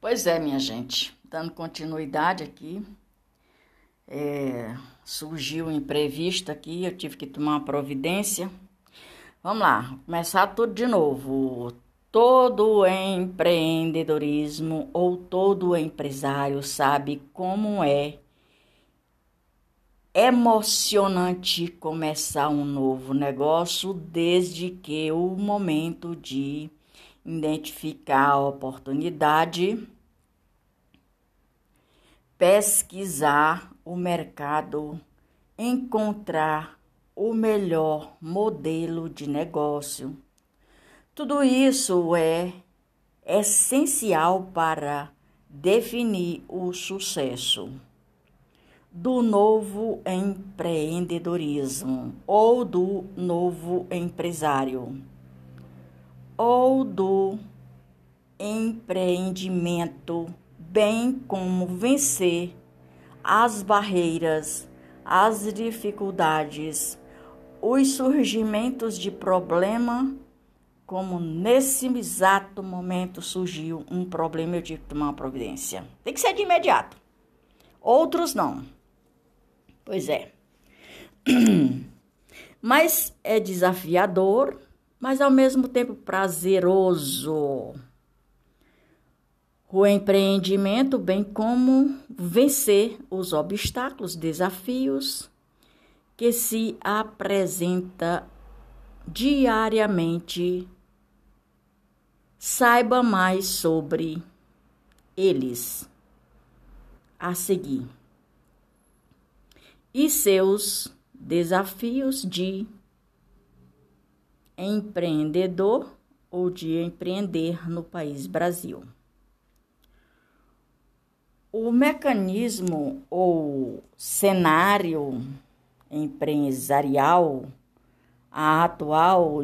Pois é, minha gente, dando continuidade aqui, é, surgiu um imprevisto aqui, eu tive que tomar uma providência. Vamos lá, começar tudo de novo. Todo empreendedorismo ou todo empresário sabe como é emocionante começar um novo negócio desde que o momento de identificar a oportunidade, pesquisar o mercado, encontrar o melhor modelo de negócio. Tudo isso é essencial para definir o sucesso do novo empreendedorismo ou do novo empresário ou do empreendimento, bem como vencer as barreiras, as dificuldades, os surgimentos de problema, como nesse exato momento surgiu um problema, eu tive que tomar uma providência. Tem que ser de imediato. Outros não. Pois é. Mas é desafiador mas ao mesmo tempo prazeroso. O empreendimento, bem como vencer os obstáculos, desafios que se apresenta diariamente. Saiba mais sobre eles a seguir e seus desafios de empreendedor ou de empreender no país Brasil. O mecanismo ou cenário empresarial atual,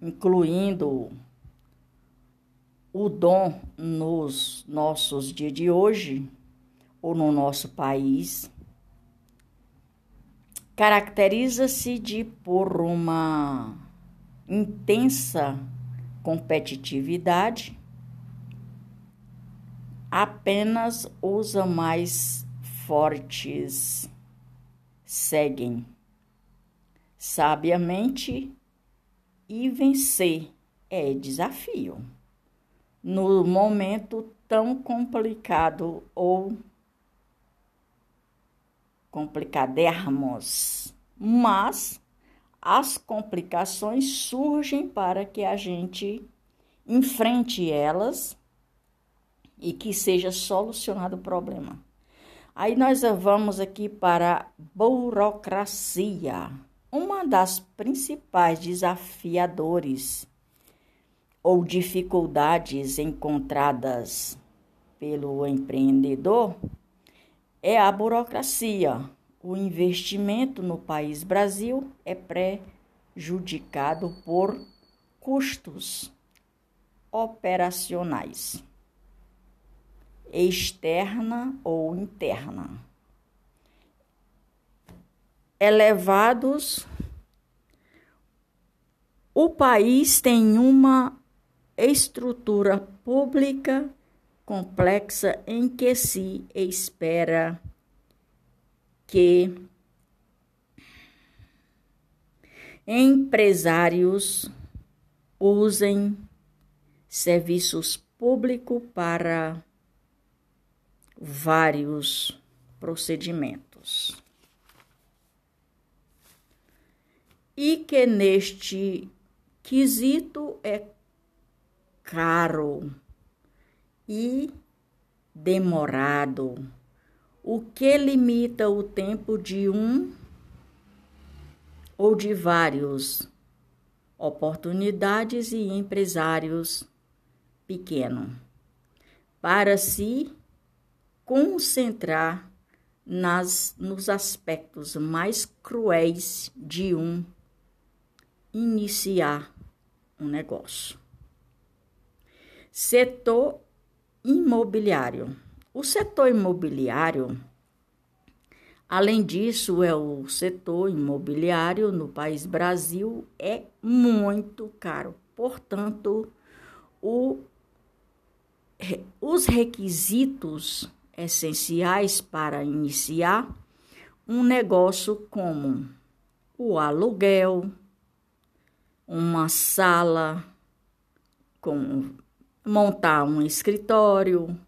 incluindo o dom nos nossos dias de hoje ou no nosso país, caracteriza-se de por uma intensa competitividade, apenas os mais fortes seguem sabiamente e vencer é desafio. No momento tão complicado ou complicadermos, mas as complicações surgem para que a gente enfrente elas e que seja solucionado o problema. Aí nós vamos aqui para burocracia, uma das principais desafiadores ou dificuldades encontradas pelo empreendedor é a burocracia, o investimento no país Brasil é prejudicado por custos operacionais, externa ou interna, elevados. O país tem uma estrutura pública complexa em que se espera que empresários usem serviços públicos para vários procedimentos. E que neste quesito é caro e demorado o que limita o tempo de um ou de vários? Oportunidades e empresários pequenos para se concentrar nas nos aspectos mais cruéis de um iniciar um negócio. Setor imobiliário o setor imobiliário, além disso, é o setor imobiliário no país Brasil é muito caro. Portanto, o os requisitos essenciais para iniciar um negócio como o aluguel, uma sala com montar um escritório,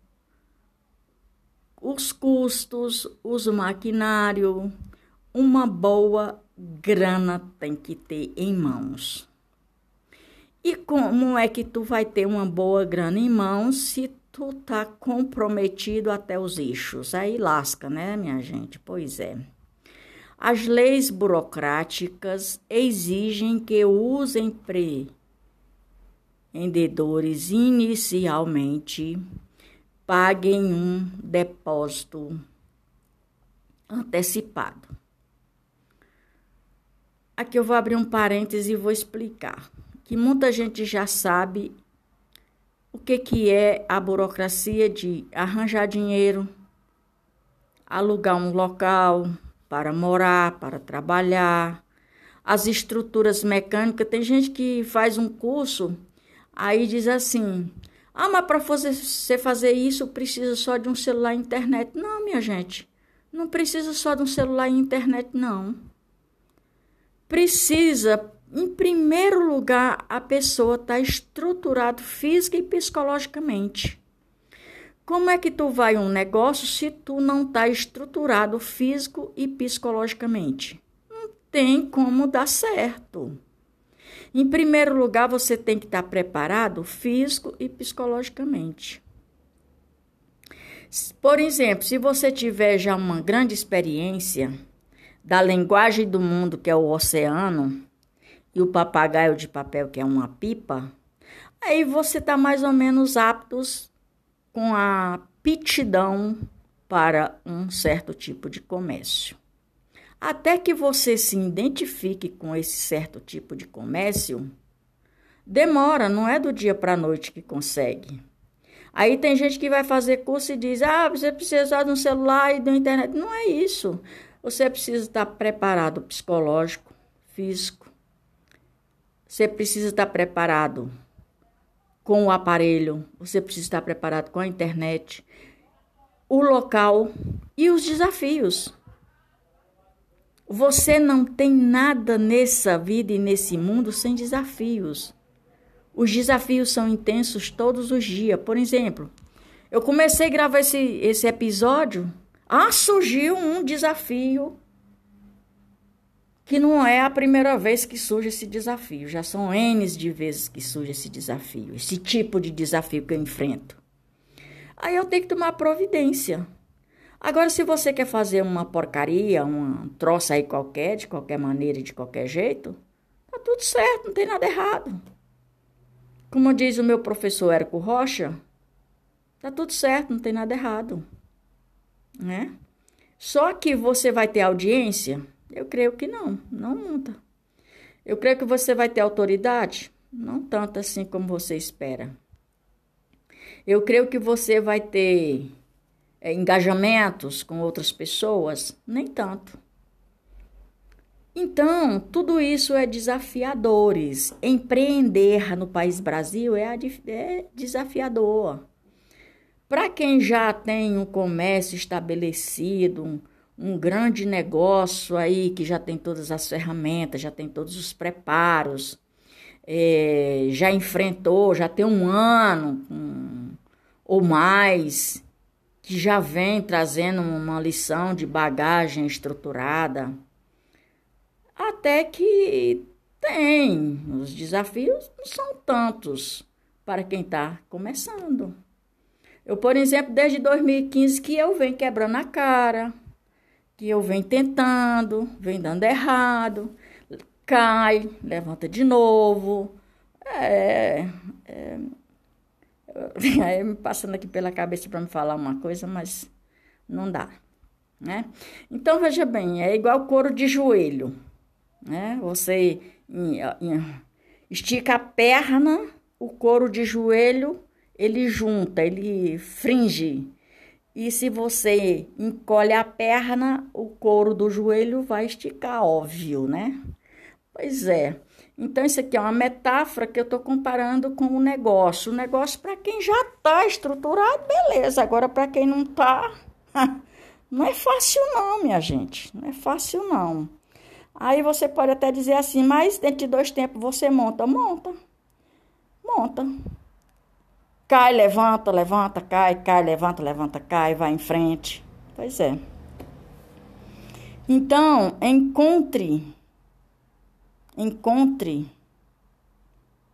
os custos, os maquinário, uma boa grana tem que ter em mãos. E como é que tu vai ter uma boa grana em mãos se tu tá comprometido até os eixos? Aí lasca, né, minha gente? Pois é. As leis burocráticas exigem que os empreendedores inicialmente paguem um depósito antecipado. Aqui eu vou abrir um parêntese e vou explicar que muita gente já sabe o que, que é a burocracia de arranjar dinheiro, alugar um local para morar, para trabalhar, as estruturas mecânicas. Tem gente que faz um curso, aí diz assim: ah, mas para você fazer isso precisa só de um celular e internet. Não, minha gente, não precisa só de um celular e internet, não. Precisa, em primeiro lugar, a pessoa estar tá estruturada física e psicologicamente. Como é que tu vai um negócio se tu não está estruturado físico e psicologicamente? Não tem como dar certo. Em primeiro lugar, você tem que estar preparado físico e psicologicamente. Por exemplo, se você tiver já uma grande experiência da linguagem do mundo, que é o oceano, e o papagaio de papel, que é uma pipa, aí você está mais ou menos apto com a aptidão para um certo tipo de comércio. Até que você se identifique com esse certo tipo de comércio, demora, não é do dia para a noite que consegue. Aí tem gente que vai fazer curso e diz: ah, você precisa de um celular e da internet. Não é isso. Você precisa estar preparado psicológico, físico. Você precisa estar preparado com o aparelho. Você precisa estar preparado com a internet, o local e os desafios. Você não tem nada nessa vida e nesse mundo sem desafios. Os desafios são intensos todos os dias. Por exemplo, eu comecei a gravar esse, esse episódio. Ah, surgiu um desafio que não é a primeira vez que surge esse desafio. Já são N de vezes que surge esse desafio, esse tipo de desafio que eu enfrento. Aí eu tenho que tomar providência. Agora, se você quer fazer uma porcaria, uma troça aí qualquer, de qualquer maneira e de qualquer jeito, tá tudo certo, não tem nada errado. Como diz o meu professor Érico Rocha, tá tudo certo, não tem nada errado. Né? Só que você vai ter audiência? Eu creio que não, não muita. Eu creio que você vai ter autoridade? Não tanto assim como você espera. Eu creio que você vai ter é, engajamentos com outras pessoas? Nem tanto. Então, tudo isso é desafiadores. Empreender no país Brasil é, é desafiador. Para quem já tem um comércio estabelecido, um, um grande negócio aí que já tem todas as ferramentas, já tem todos os preparos, é, já enfrentou, já tem um ano um, ou mais que já vem trazendo uma lição de bagagem estruturada, até que tem. Os desafios não são tantos para quem está começando. Eu, por exemplo, desde 2015 que eu venho quebrando a cara, que eu venho tentando, venho dando errado, cai, levanta de novo. É, é, Aí me passando aqui pela cabeça para me falar uma coisa, mas não dá, né? Então veja bem, é igual couro de joelho, né? Você estica a perna, o couro de joelho ele junta, ele fringe. E se você encolhe a perna, o couro do joelho vai esticar, óbvio, né? Pois é. Então, isso aqui é uma metáfora que eu estou comparando com o negócio. O negócio, para quem já está estruturado, beleza. Agora, para quem não está, não é fácil, não, minha gente. Não é fácil, não. Aí você pode até dizer assim, mas dentro de dois tempos você monta. Monta. Monta. Cai, levanta, levanta, cai, cai, levanta, levanta, cai, vai em frente. Pois é. Então, encontre encontre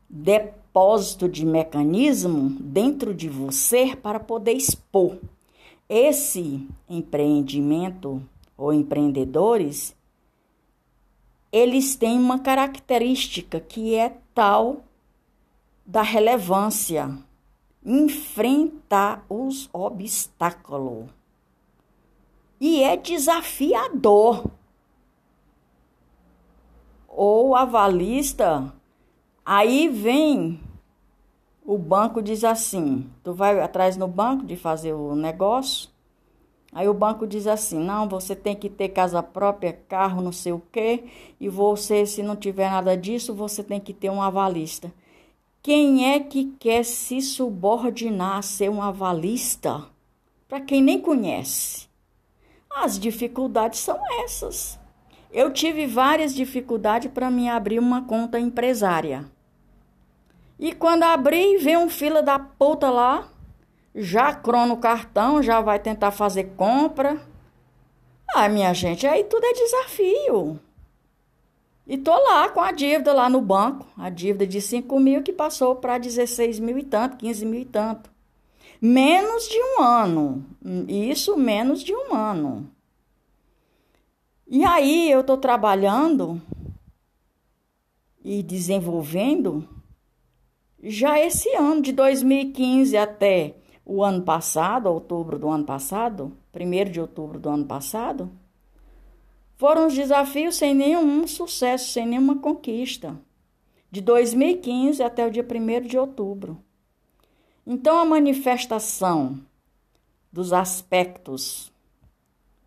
depósito de mecanismo dentro de você para poder expor. Esse empreendimento ou empreendedores, eles têm uma característica que é tal da relevância, enfrentar os obstáculos. E é desafiador ou avalista, aí vem o banco diz assim: tu vai atrás no banco de fazer o negócio. Aí o banco diz assim: não, você tem que ter casa própria, carro, não sei o quê, e você, se não tiver nada disso, você tem que ter um avalista. Quem é que quer se subordinar a ser um avalista? Para quem nem conhece. As dificuldades são essas. Eu tive várias dificuldades para me abrir uma conta empresária. E quando abri, vem um fila da puta lá, já crona o cartão, já vai tentar fazer compra. Ah, minha gente, aí tudo é desafio. E tô lá com a dívida lá no banco, a dívida de 5 mil que passou para 16 mil e tanto, 15 mil e tanto. Menos de um ano. Isso menos de um ano. E aí eu estou trabalhando e desenvolvendo já esse ano, de 2015 até o ano passado, outubro do ano passado, 1 de outubro do ano passado, foram os desafios sem nenhum sucesso, sem nenhuma conquista. De 2015 até o dia 1 de outubro. Então, a manifestação dos aspectos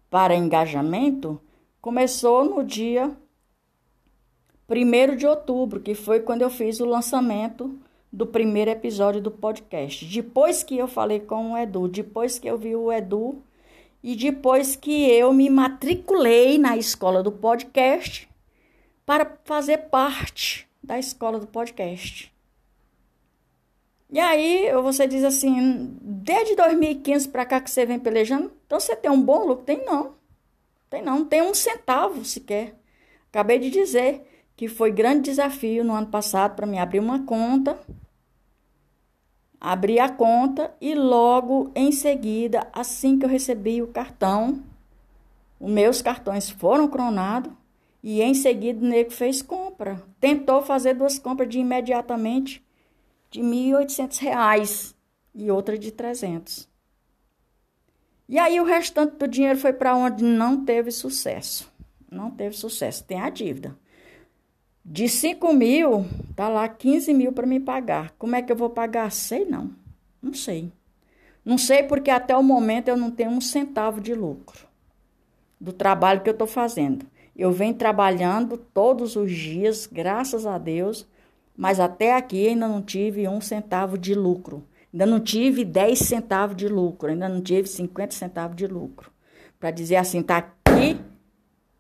para engajamento começou no dia 1 de outubro, que foi quando eu fiz o lançamento do primeiro episódio do podcast. Depois que eu falei com o Edu, depois que eu vi o Edu e depois que eu me matriculei na escola do podcast para fazer parte da escola do podcast. E aí você diz assim, desde 2015 para cá que você vem pelejando, então você tem um bom lucro? Tem não. Tem não, tem um centavo sequer. Acabei de dizer que foi grande desafio no ano passado para me abrir uma conta. Abri a conta e logo em seguida, assim que eu recebi o cartão, os meus cartões foram cronados e em seguida o nego fez compra. Tentou fazer duas compras de imediatamente de R$ 1.800 e outra de 300. E aí o restante do dinheiro foi para onde não teve sucesso. Não teve sucesso. Tem a dívida. De 5 mil, tá lá 15 mil para me pagar. Como é que eu vou pagar? Sei não. Não sei. Não sei porque até o momento eu não tenho um centavo de lucro do trabalho que eu estou fazendo. Eu venho trabalhando todos os dias, graças a Deus, mas até aqui ainda não tive um centavo de lucro. Ainda não tive 10 centavos de lucro, ainda não tive 50 centavos de lucro. Para dizer assim, tá aqui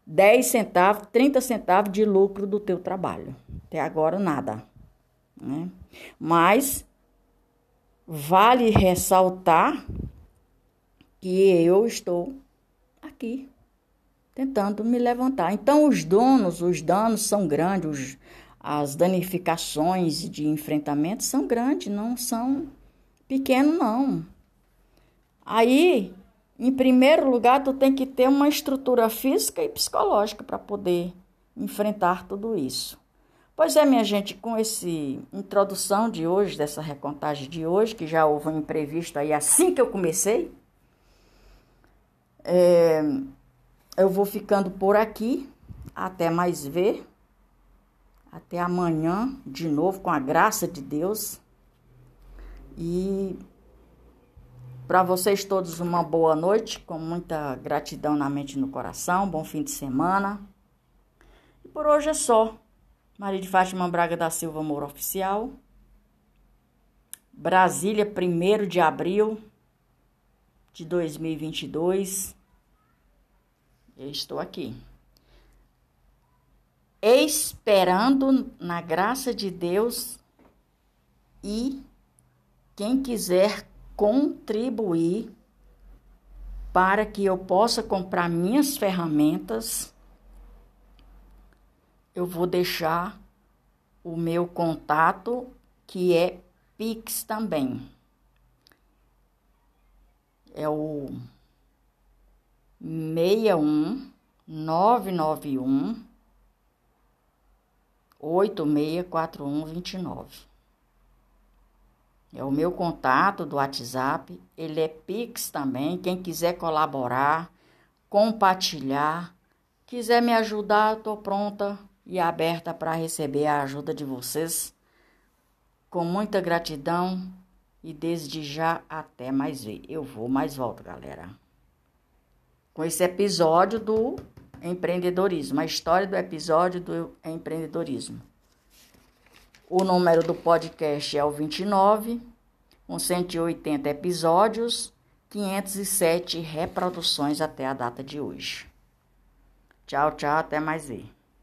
10 centavos, 30 centavos de lucro do teu trabalho. Até agora nada. Né? Mas vale ressaltar que eu estou aqui tentando me levantar. Então os donos, os danos são grandes, os, as danificações de enfrentamento são grandes, não são pequeno não. Aí, em primeiro lugar, tu tem que ter uma estrutura física e psicológica para poder enfrentar tudo isso. Pois é, minha gente, com essa introdução de hoje, dessa recontagem de hoje, que já houve um imprevisto aí assim que eu comecei, é, eu vou ficando por aqui. Até mais ver. Até amanhã, de novo, com a graça de Deus. E para vocês todos uma boa noite, com muita gratidão na mente e no coração, bom fim de semana. E por hoje é só. Maria de Fátima Braga da Silva Moura Oficial. Brasília, 1 de abril de 2022. Eu estou aqui. Esperando na graça de Deus e quem quiser contribuir para que eu possa comprar minhas ferramentas, eu vou deixar o meu contato que é Pix também. É o 61 991 864129. É o meu contato do WhatsApp, ele é Pix também. Quem quiser colaborar, compartilhar, quiser me ajudar, estou pronta e aberta para receber a ajuda de vocês. Com muita gratidão e desde já até mais ver. Eu vou, mais volto, galera. Com esse episódio do empreendedorismo, a história do episódio do empreendedorismo. O número do podcast é o 29, com 180 episódios, 507 reproduções até a data de hoje. Tchau, tchau, até mais ver.